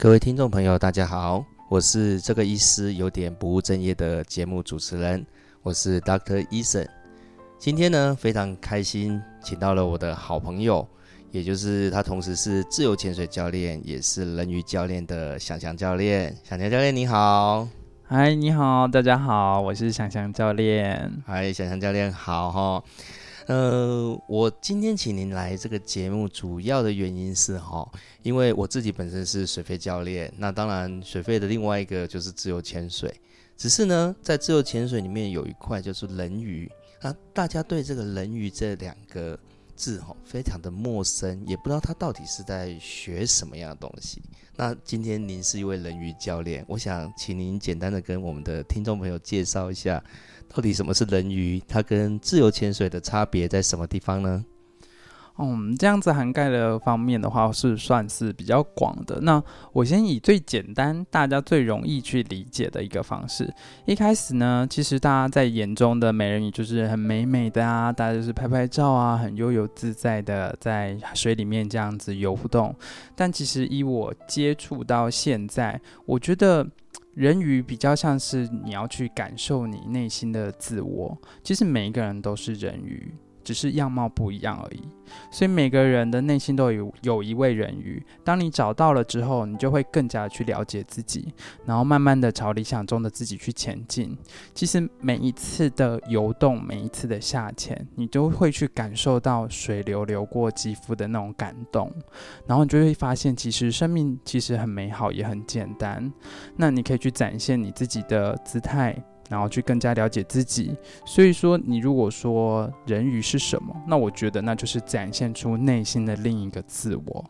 各位听众朋友，大家好，我是这个医师有点不务正业的节目主持人，我是 Doctor Eason。今天呢，非常开心，请到了我的好朋友，也就是他同时是自由潜水教练，也是人鱼教练的想象教练。想象教练你好，嗨，你好，大家好，我是想象教练。嗨，想象教练好哈。呃，我今天请您来这个节目，主要的原因是哈，因为我自己本身是水肺教练，那当然水肺的另外一个就是自由潜水，只是呢，在自由潜水里面有一块就是人鱼，那大家对这个人鱼这两个字哈非常的陌生，也不知道他到底是在学什么样的东西。那今天您是一位人鱼教练，我想请您简单的跟我们的听众朋友介绍一下。到底什么是人鱼？它跟自由潜水的差别在什么地方呢？嗯，这样子涵盖的方面的话是算是比较广的。那我先以最简单、大家最容易去理解的一个方式。一开始呢，其实大家在眼中的美人鱼就是很美美的啊，大家就是拍拍照啊，很悠游自在的在水里面这样子游动。但其实以我接触到现在，我觉得。人鱼比较像是你要去感受你内心的自我，其实每一个人都是人鱼。只是样貌不一样而已，所以每个人的内心都有有一位人鱼。当你找到了之后，你就会更加去了解自己，然后慢慢的朝理想中的自己去前进。其实每一次的游动，每一次的下潜，你都会去感受到水流流过肌肤的那种感动，然后你就会发现，其实生命其实很美好，也很简单。那你可以去展现你自己的姿态。然后去更加了解自己，所以说你如果说人鱼是什么，那我觉得那就是展现出内心的另一个自我。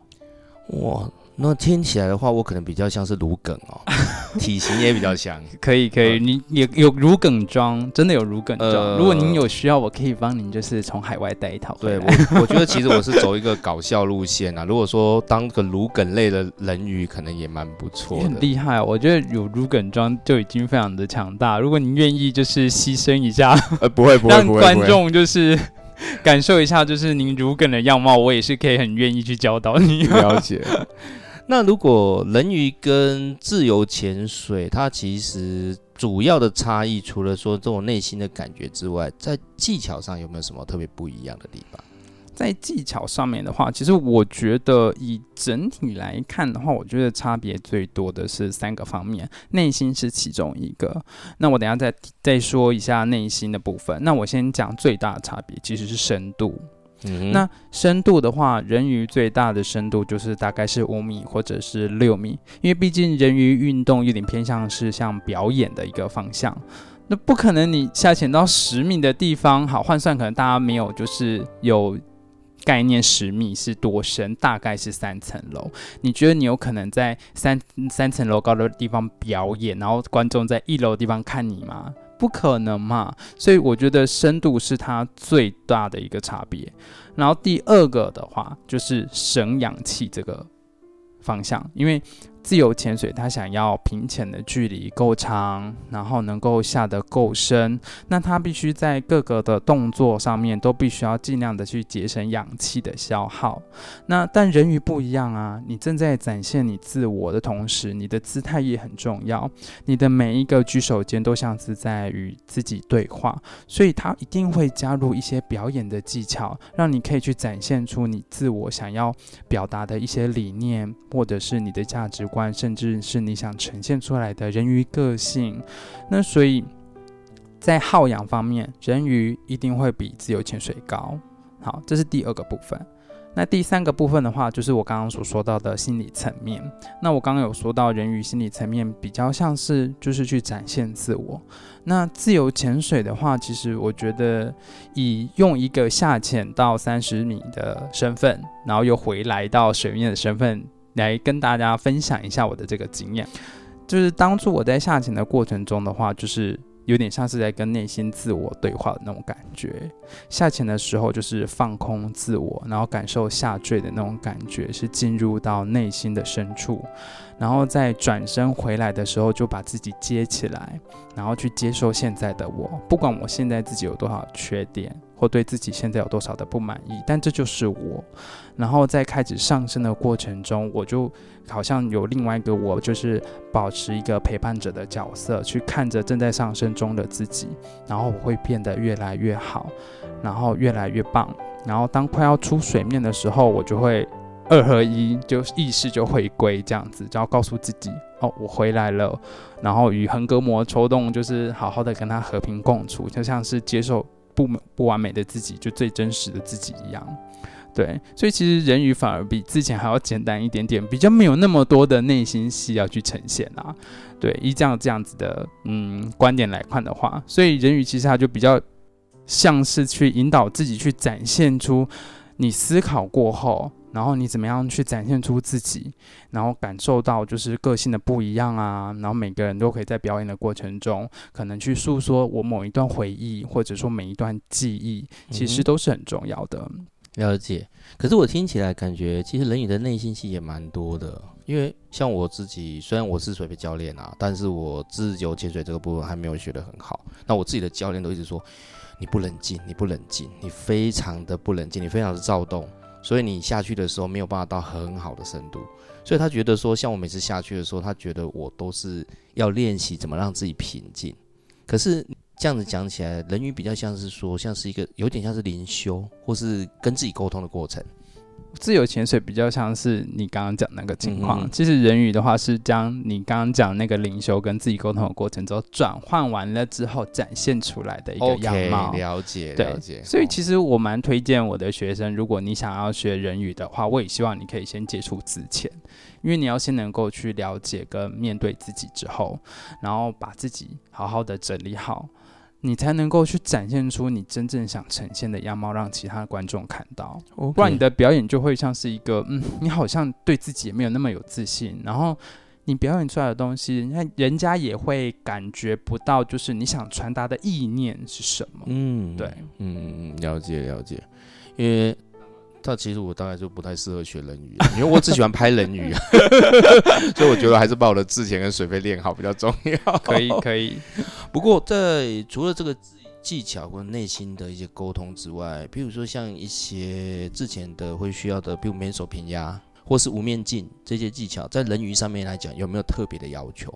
哇。那听起来的话，我可能比较像是芦梗哦，体型也比较像。可以可以，你也有芦梗装，真的有芦梗装。如果您有需要，我可以帮您，就是从海外带一套。对，我我觉得其实我是走一个搞笑路线啊。如果说当个芦梗类的人鱼，可能也蛮不错的。很厉害，我觉得有芦梗装就已经非常的强大。如果您愿意，就是牺牲一下，呃，不会不会，让观众就是 感受一下，就是您如梗的样貌，我也是可以很愿意去教导你。了解。那如果人鱼跟自由潜水，它其实主要的差异，除了说这种内心的感觉之外，在技巧上有没有什么特别不一样的地方？在技巧上面的话，其实我觉得以整体来看的话，我觉得差别最多的是三个方面，内心是其中一个。那我等下再再说一下内心的部分。那我先讲最大的差别，其实是深度。那深度的话，人鱼最大的深度就是大概是五米或者是六米，因为毕竟人鱼运动有点偏向是像表演的一个方向，那不可能你下潜到十米的地方，好换算可能大家没有就是有概念，十米是多深，大概是三层楼。你觉得你有可能在三三层楼高的地方表演，然后观众在一楼的地方看你吗？不可能嘛，所以我觉得深度是它最大的一个差别。然后第二个的话，就是省氧气这个方向，因为。自由潜水，他想要平潜的距离够长，然后能够下得够深，那他必须在各个的动作上面都必须要尽量的去节省氧气的消耗。那但人鱼不一样啊，你正在展现你自我的同时，你的姿态也很重要，你的每一个举手间都像是在与自己对话，所以他一定会加入一些表演的技巧，让你可以去展现出你自我想要表达的一些理念，或者是你的价值观。甚至是你想呈现出来的人鱼个性，那所以在耗氧方面，人鱼一定会比自由潜水高。好，这是第二个部分。那第三个部分的话，就是我刚刚所说到的心理层面。那我刚刚有说到，人鱼心理层面比较像是就是去展现自我。那自由潜水的话，其实我觉得以用一个下潜到三十米的身份，然后又回来到水面的身份。来跟大家分享一下我的这个经验，就是当初我在下潜的过程中的话，就是有点像是在跟内心自我对话的那种感觉。下潜的时候就是放空自我，然后感受下坠的那种感觉，是进入到内心的深处，然后再转身回来的时候，就把自己接起来，然后去接受现在的我，不管我现在自己有多少缺点。或对自己现在有多少的不满意，但这就是我。然后在开始上升的过程中，我就好像有另外一个我，就是保持一个陪伴者的角色，去看着正在上升中的自己，然后我会变得越来越好，然后越来越棒。然后当快要出水面的时候，我就会二合一，就意识就回归这样子，然后告诉自己，哦，我回来了。然后与横膈膜抽动，就是好好的跟他和平共处，就像是接受不不完美的自己，就最真实的自己一样。对，所以其实人鱼反而比之前还要简单一点点，比较没有那么多的内心戏要去呈现啊。对，依这样这样子的嗯观点来看的话，所以人鱼其实它就比较像是去引导自己去展现出你思考过后，然后你怎么样去展现出自己，然后感受到就是个性的不一样啊。然后每个人都可以在表演的过程中，可能去诉说我某一段回忆，或者说每一段记忆，其实都是很重要的。了解，可是我听起来感觉，其实人鱼的内心戏也蛮多的。因为像我自己，虽然我是水肺教练啊，但是我自由潜水这个部分还没有学得很好。那我自己的教练都一直说，你不冷静，你不冷静，你非常的不冷静，你非常的躁动，所以你下去的时候没有办法到很好的深度。所以他觉得说，像我每次下去的时候，他觉得我都是要练习怎么让自己平静。可是。这样子讲起来，人鱼比较像是说，像是一个有点像是灵修，或是跟自己沟通的过程。自由潜水比较像是你刚刚讲那个情况。其实人鱼的话是将你刚刚讲那个灵修跟自己沟通的过程之后，转换完了之后展现出来的一个样貌。了解，了解。所以其实我蛮推荐我的学生，如果你想要学人鱼的话，我也希望你可以先接触自潜，因为你要先能够去了解跟面对自己之后，然后把自己好好的整理好。你才能够去展现出你真正想呈现的样貌，让其他的观众看到。不然你的表演就会像是一个，嗯，你好像对自己也没有那么有自信，然后你表演出来的东西，那人家也会感觉不到，就是你想传达的意念是什么。嗯，对，嗯，了解了解，因为。但其实我大概就不太适合学人鱼，因为我只喜欢拍人鱼，所以我觉得还是把我的字前跟水费练好比较重要。可以可以，不过在除了这个技巧跟内心的一些沟通之外，比如说像一些之前的会需要的，比如免手平压或是无面镜这些技巧，在人鱼上面来讲有没有特别的要求？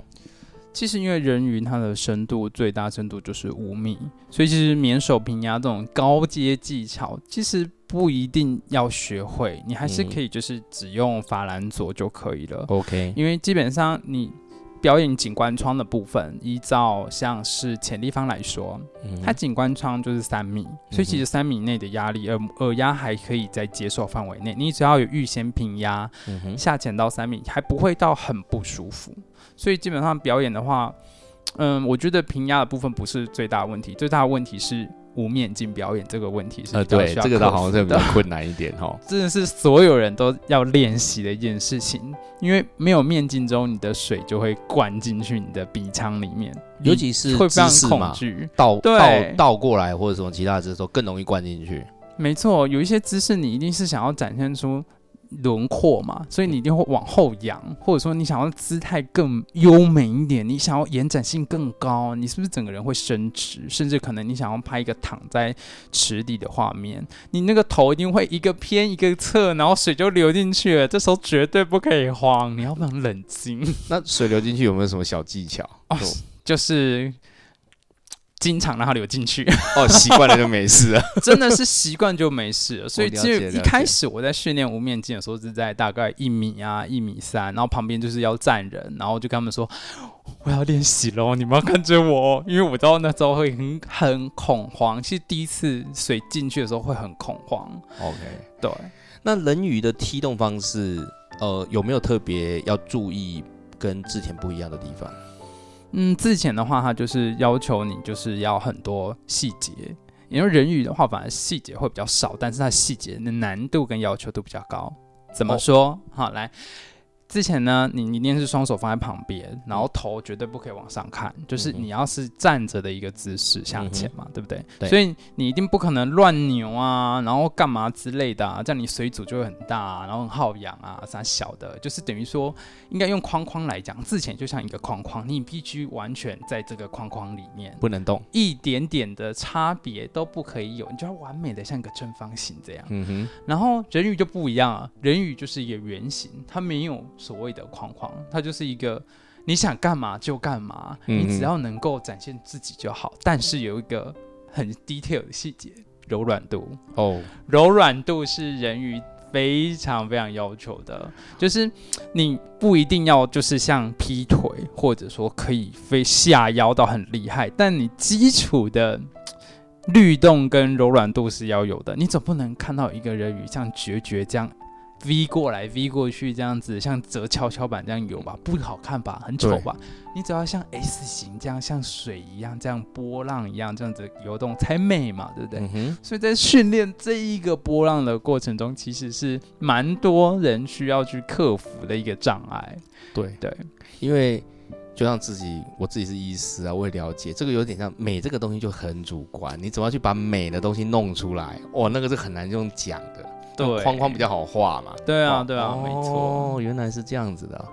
其实因为人鱼它的深度最大深度就是五米，所以其实免手平压这种高阶技巧，其实不一定要学会，你还是可以就是只用法兰佐就可以了。OK，因为基本上你表演景观窗的部分，依照像是潜立方来说，它景观窗就是三米，所以其实三米内的压力，耳耳压还可以在接受范围内，你只要有预先平压，下潜到三米还不会到很不舒服。所以基本上表演的话，嗯，我觉得平压的部分不是最大的问题，最大的问题是无面镜表演这个问题是呃，对，这个倒好像是比较困难一点哈。真的是所有人都要练习的一件事情，因为没有面镜之后，你的水就会灌进去你的鼻腔里面，尤其是会非常恐惧倒倒倒过来或者什么其他姿势都更容易灌进去。没错，有一些姿势你一定是想要展现出。轮廓嘛，所以你一定会往后仰，或者说你想要姿态更优美一点，你想要延展性更高，你是不是整个人会伸直？甚至可能你想要拍一个躺在池底的画面，你那个头一定会一个偏一个侧，然后水就流进去了。这时候绝对不可以慌，你要不能冷静。那水流进去有没有什么小技巧？哦，就是。经常让它流进去哦，习惯了就没事了。真的是习惯就没事了。所以其实一开始我在训练无面镜的时候是在大概一米啊一米三，然后旁边就是要站人，然后就跟他们说我要练习喽，你们要跟着我，因为我知道那时候会很很恐慌。其实第一次水进去的时候会很恐慌。OK，对。那人鱼的踢动方式，呃，有没有特别要注意跟之前不一样的地方？嗯，自潜的话，它就是要求你就是要很多细节，因为人鱼的话，反而细节会比较少，但是它细节的难度跟要求都比较高。怎么说？好，来，之前呢，你一定是双手放在旁边，然后头绝对不可以往上看，就是你要是站着的一个姿势向前嘛，对不对？对所以你一定不可能乱扭啊，然后干嘛之类的啊，这样你水阻就会很大、啊，然后很耗氧啊，啥小的，就是等于说，应该用框框来讲，之前就像一个框框，你必须完全在这个框框里面，不能动。一点点的差别都不可以有，你就要完美的像一个正方形这样。嗯哼，然后人鱼就不一样啊，人鱼就是一个圆形，它没有所谓的框框，它就是一个你想干嘛就干嘛，嗯你只要能够展现自己就好。但是有一个很 detail 的细节，柔软度，哦，柔软度是人鱼非常非常要求的，就是你不一定要就是像劈腿，或者说可以飞下腰到很厉害，但你基础的律动跟柔软度是要有的。你总不能看到一个人鱼像决绝这样 V 过来 V 过去这样子，像折跷跷板这样游吧，不好看吧，很丑吧？你只要像 S 型这样，像水一样这样波浪一样这样子游动才美嘛，对不对？嗯，所以在训练这一个波浪的过程中，其实是蛮多人需要去克服的一个障碍。对对，因为就像自己，我自己是医师啊，我也了解这个有点像美这个东西就很主观，你怎么样去把美的东西弄出来？哦，那个是很难用讲的，对框框比较好画嘛。对啊，哦对啊，没错。哦，原来是这样子的啊。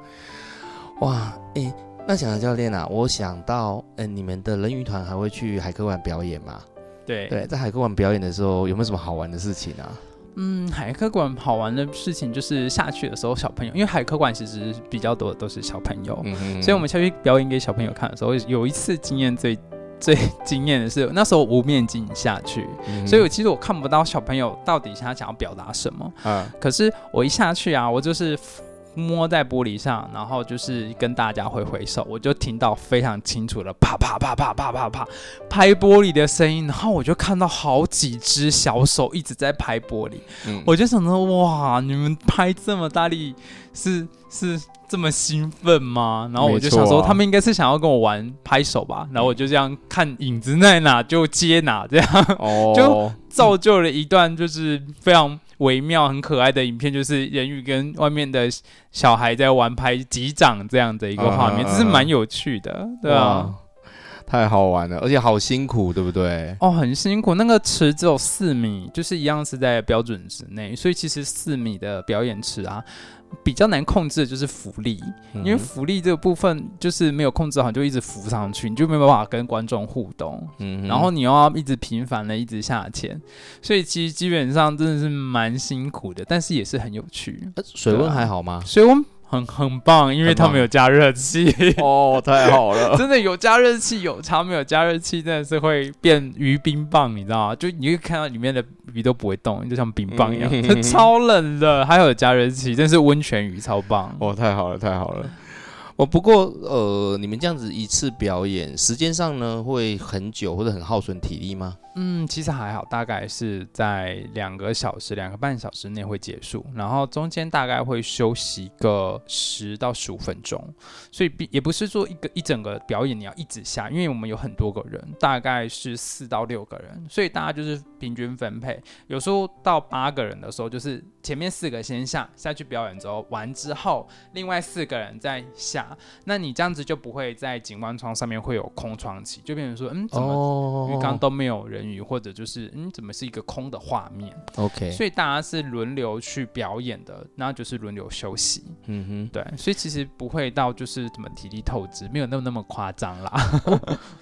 哇，诶，那小杨教练啊，我想到，嗯、你们的人鱼团还会去海科馆表演吗？对对，在海科馆表演的时候，有没有什么好玩的事情啊？嗯，海科馆好玩的事情就是下去的时候，小朋友，因为海科馆其实比较多的都是小朋友，嗯所以我们下去表演给小朋友看的时候，有一次经验最最惊艳的是，那时候无面镜下去，嗯所以我其实我看不到小朋友到底他想要表达什么。啊，可是我一下去啊，我就是摸在玻璃上，然后就是跟大家挥挥手，我就听到非常清楚的啪啪啪啪啪啪啪拍玻璃的声音，然后我就看到好几只小手一直在拍玻璃，嗯。我就想说哇，你们拍这么大力是是这么兴奋吗？然后我就想说，啊他们应该是想要跟我玩拍手吧，然后我就这样看影子在哪就接哪，这样。哦，就造就了一段就是非常微妙、很可爱的影片，就是人鱼跟外面的小孩在玩拍击掌这样的一个画面，嗯嗯嗯这是蛮有趣的，对啊。太好玩了，而且好辛苦，对不对？哦，很辛苦。那个池只有四米，就是一样是在标准值内，所以其实四米的表演池啊，比较难控制的就是浮力，因为嗯浮力这个部分就是没有控制好，就一直浮上去，你就没有办法跟观众互动。嗯然后你又要一直频繁的一直下潜，所以其实基本上真的是蛮辛苦的，但是也是很有趣。呃水温还好吗？水温很很棒，因为他们有加热器。哦，太好了，真的有加热器，有差没有加热器，真的是会变鱼冰棒，你知道吗？就你会看到里面的鱼都不会动，就像冰棒一样，超冷的。还有加热器，真是温泉鱼，超棒。哦，太好了，太好了。哦，不过呃，你们这样子一次表演，时间上呢会很久或者很耗损体力吗？嗯，其实还好，大概是在两个小时、两个半小时内会结束，然后中间大概会休息个十到十五分钟，所以比也不是说一个一整个表演你要一直下，因为我们有很多个人，大概是四到六个人，所以大家就是平均分配，有时候到八个人的时候，就是前面四个先下，下去表演之后完之后，另外四个人再下，那你这样子就不会在景观窗上面会有空窗期，就变成说，嗯，怎么哦。鱼缸都没有人鱼，或者就是嗯，怎么是一个空的画面？OK，所以大家是轮流去表演的，那就是轮流休息。嗯哼，对，所以其实不会到就是怎么体力透支，没有那么那么夸张啦。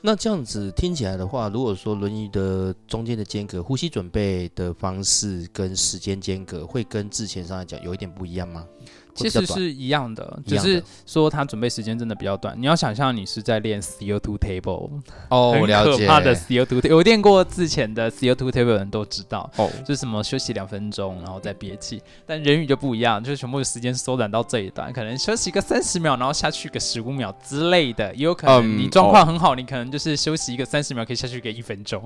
那这样子听起来的话，如果说轮椅的中间的间隔、呼吸准备的方式跟时间间隔，会跟之前上来讲有一点不一样吗？会其实是一样的，只是说他准备时间真的比较短。你要想象你是在练 CO2 table，哦，了解可怕的 CO2 table。有练过之前的 CO2 table 的人都知道，哦，就是什么休息两分钟，然后再憋气。但人语就不一样，就是全部的时间缩短到这一段，可能休息个三十秒，然后下去个十五秒之类的。也有可能嗯你状况很好，你可能就是休息一个三十秒，可以下去个一分钟，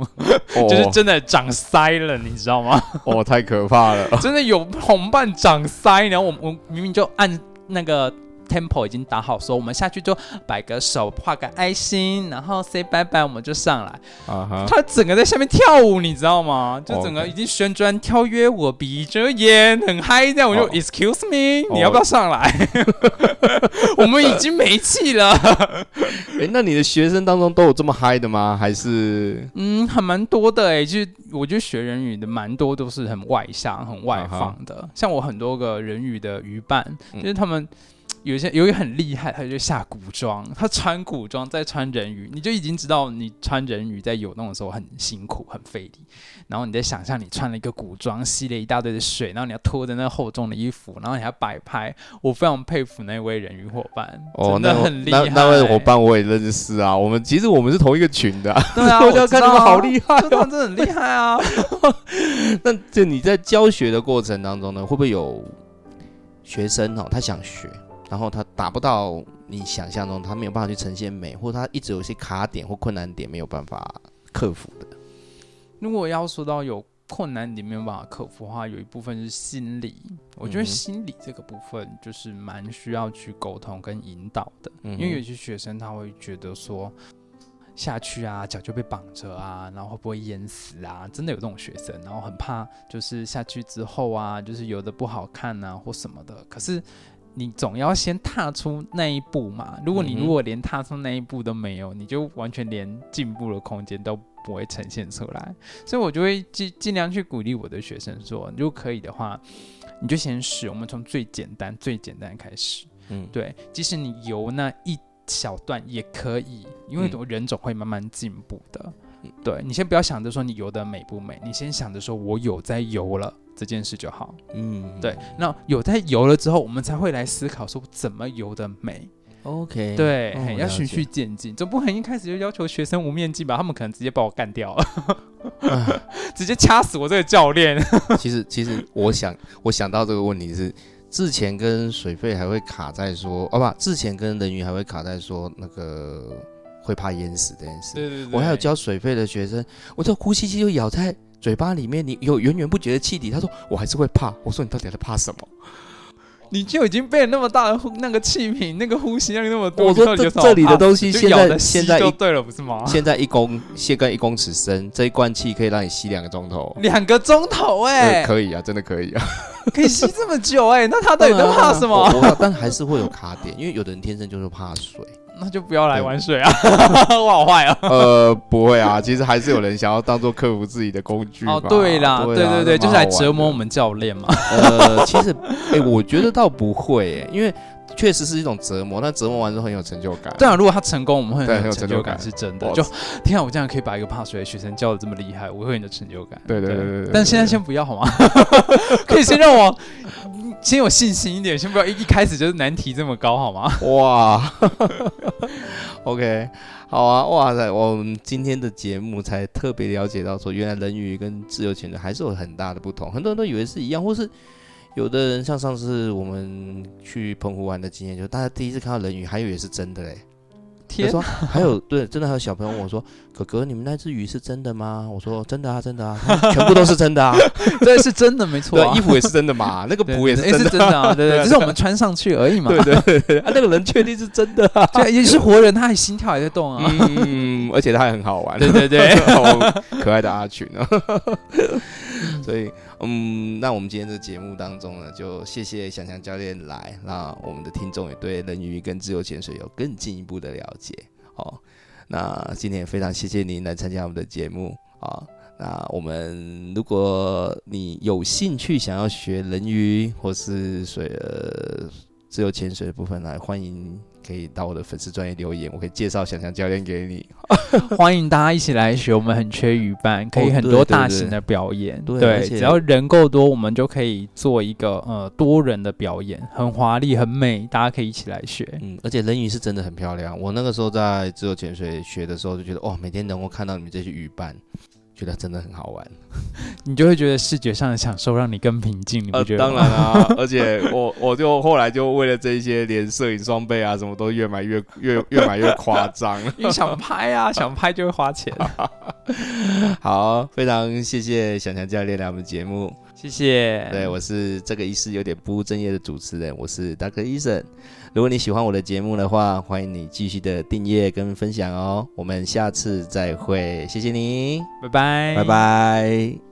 哦 就是真的长塞了，你知道吗？哦，太可怕了。真的有同伴长塞，然后我我明明就就按那个 tempo 已经打好，说我们下去就摆个手，画个爱心，然后 say 拜拜，我们就上来。啊哈，他整个在下面跳舞，你知道吗？就整个已经旋转跳跃，我闭着眼，很嗨，这样我就、哦 excuse me，你要不要上来？我们已经没气了。哎，那你的学生当中都有这么嗨的吗？还是嗯，还蛮多的哎、就是我觉得学人语的蛮多都是很外向、很外放的。像我很多个人语的语伴，嗯就是他们有一些有一个很厉害，他就下古装，他穿古装再穿人鱼，你就已经知道你穿人鱼在游动的时候很辛苦、很费力。然后你在想象你穿了一个古装，吸了一大堆的水，然后你要拖着那厚重的衣服，然后你还摆拍。我非常佩服那位人鱼伙伴，哦，真的那很厉害。那那位伙伴我也认识啊，我们其实我们是同一个群的、啊。对啊，我就看你们好厉害就他们真的很厉害啊。那这你在教学的过程当中呢，会不会有学生哦，他想学，然后他达不到你想象中，他没有办法去呈现美，或者他一直有一些卡点或困难点没有办法克服的？如果要说到有困难点没有办法克服的话，有一部分是心理。我觉得心理这个部分就是蛮需要去沟通跟引导的，嗯因为有些学生他会觉得说。下去啊，脚就被绑着啊，然后会不会淹死啊？真的有这种学生，然后很怕，就是下去之后啊，就是游的不好看啊，或什么的。可是你总要先踏出那一步嘛。如果你如果连踏出那一步都没有，你就完全连进步的空间都不会呈现出来。所以我就会尽尽量去鼓励我的学生说，如果可以的话，你就先试，我们从最简单、最简单开始。嗯，对，即使你游那一小段也可以，因为嗯人总会慢慢进步的。嗯对你先不要想着说你游的美不美，你先想着说我有在游了这件事就好。嗯，对，那有在游了之后，我们才会来思考说怎么游的美。，OK，对，哦要循序渐进，总不可能一开始就要求学生无面镜吧？他们可能直接把我干掉了，直接掐死我这个教练。其实，其实我想，我想到这个问题是，之前跟水费还会卡在说，哦不，之前跟人鱼还会卡在说那个会怕淹死这件事。对对我还有教水费的学生，我这呼吸机就咬在嘴巴里面，你有源源不绝的气体，他说我还是会怕。我说你到底在怕什么？你就已经被那么大的呼那个气瓶，那个呼吸量那么多，我说这里的东西现在现在一就对了，不是吗？现在一公卸干一公尺深，这一罐气可以让你吸两个钟头。两个钟头哎、对，可以啊，真的可以啊。可以吸这么久哎、那他到底在怕什么？但还是会有卡点，因为有的人天生就是怕水。那就不要来玩水啊！我好坏啊。呃，不会啊，其实还是有人想要当做克服自己的工具。哦，对啦，对对对，就是来折磨我们。教练嘛。呃，其实，哎、我觉得倒不会、哎，因为确实是一种折磨，那折磨完之后很有成就感。对啊，如果他成功，我们会很有成就感，是真的。就天啊，我这样可以把一个怕水的学生教的这么厉害，我会很有成就感。对对对对对对但现在先不要好吗？可以先让我先有信心一点，先不要一一开始就是难题这么高好吗？哇，OK，好啊，哇塞，我们今天的节目才特别了解到说，原来人鱼跟自由潜水还是有很大的不同，很多人都以为是一样，或是有的人像上次我们去澎湖玩的经验，就大家第一次看到人鱼，还以为是真的嘞。他天说还有对，真的还有小朋友问我说：“哥哥，你们那只鱼是真的吗？”我说：“真的啊，真的啊，全部都是真的啊。对，是真的，没错衣。服也是真的嘛，那个对补也是真的啊，是真的啊，对 对，只是我们穿上去而已嘛。对对对对，啊，那个人确定是真的啊。对，也是活人，他还心跳还在动啊。嗯，而且他还很好玩，对对对，好可爱的阿群啊。所以，嗯，那我们今天这个节目当中呢，就谢谢想象教练来，那我们的听众也对人鱼跟自由潜水有更进一步的了解。哦，那今天也非常谢谢您来参加我们的节目啊。那我们如果你有兴趣想要学人鱼或是水呃自由潜水的部分来，欢迎可以到我的粉丝专业留言，我可以介绍想象教练给你。欢迎大家一起来学，我们很缺语伴，可以很多大型的表演。对，只要人够多，我们就可以做一个呃多人的表演，很华丽、很美，大家可以一起来学。嗯，而且人鱼是真的很漂亮。我那个时候在自由潜水学的时候，就觉得哇，每天能够看到你们这些鱼伴，觉得真的很好玩。你就会觉得视觉上的享受让你更平静，你不觉得吗？当然啊，而且我我就后来就为了这些，连摄影装备啊什么都越买越越越买越夸张。因为想拍啊，想拍就会花钱。好，非常谢谢小强教练来我们节目，谢谢。对，我是这个医师有点不务正业的主持人，我是 Doctor Eason。如果你喜欢我的节目的话，欢迎你继续的订阅跟分享哦。我们下次再会，谢谢你，拜拜，拜拜。